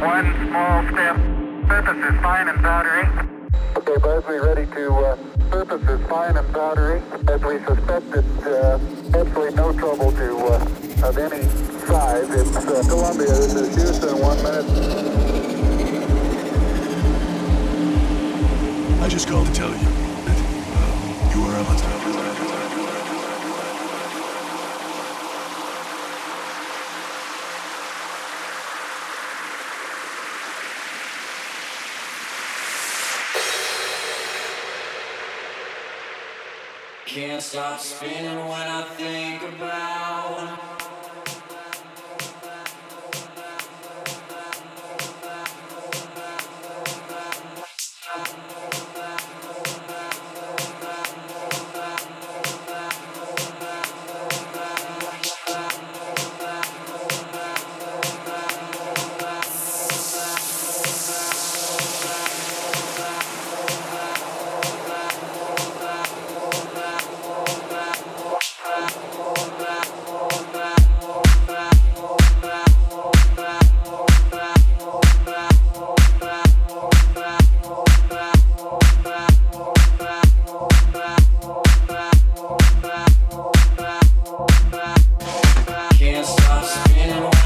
That's one small step. Surface is fine and powdery. Okay, Buzz, we ready to uh, surface is fine and powdery. As we suspected, uh, absolutely no trouble to uh, of any size. It's uh, Columbia. This is Houston. One minute. I just called to tell you that uh, you are on Can't stop spinning when I think about spinning, stop spinning.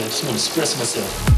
I just want to express myself.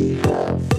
Música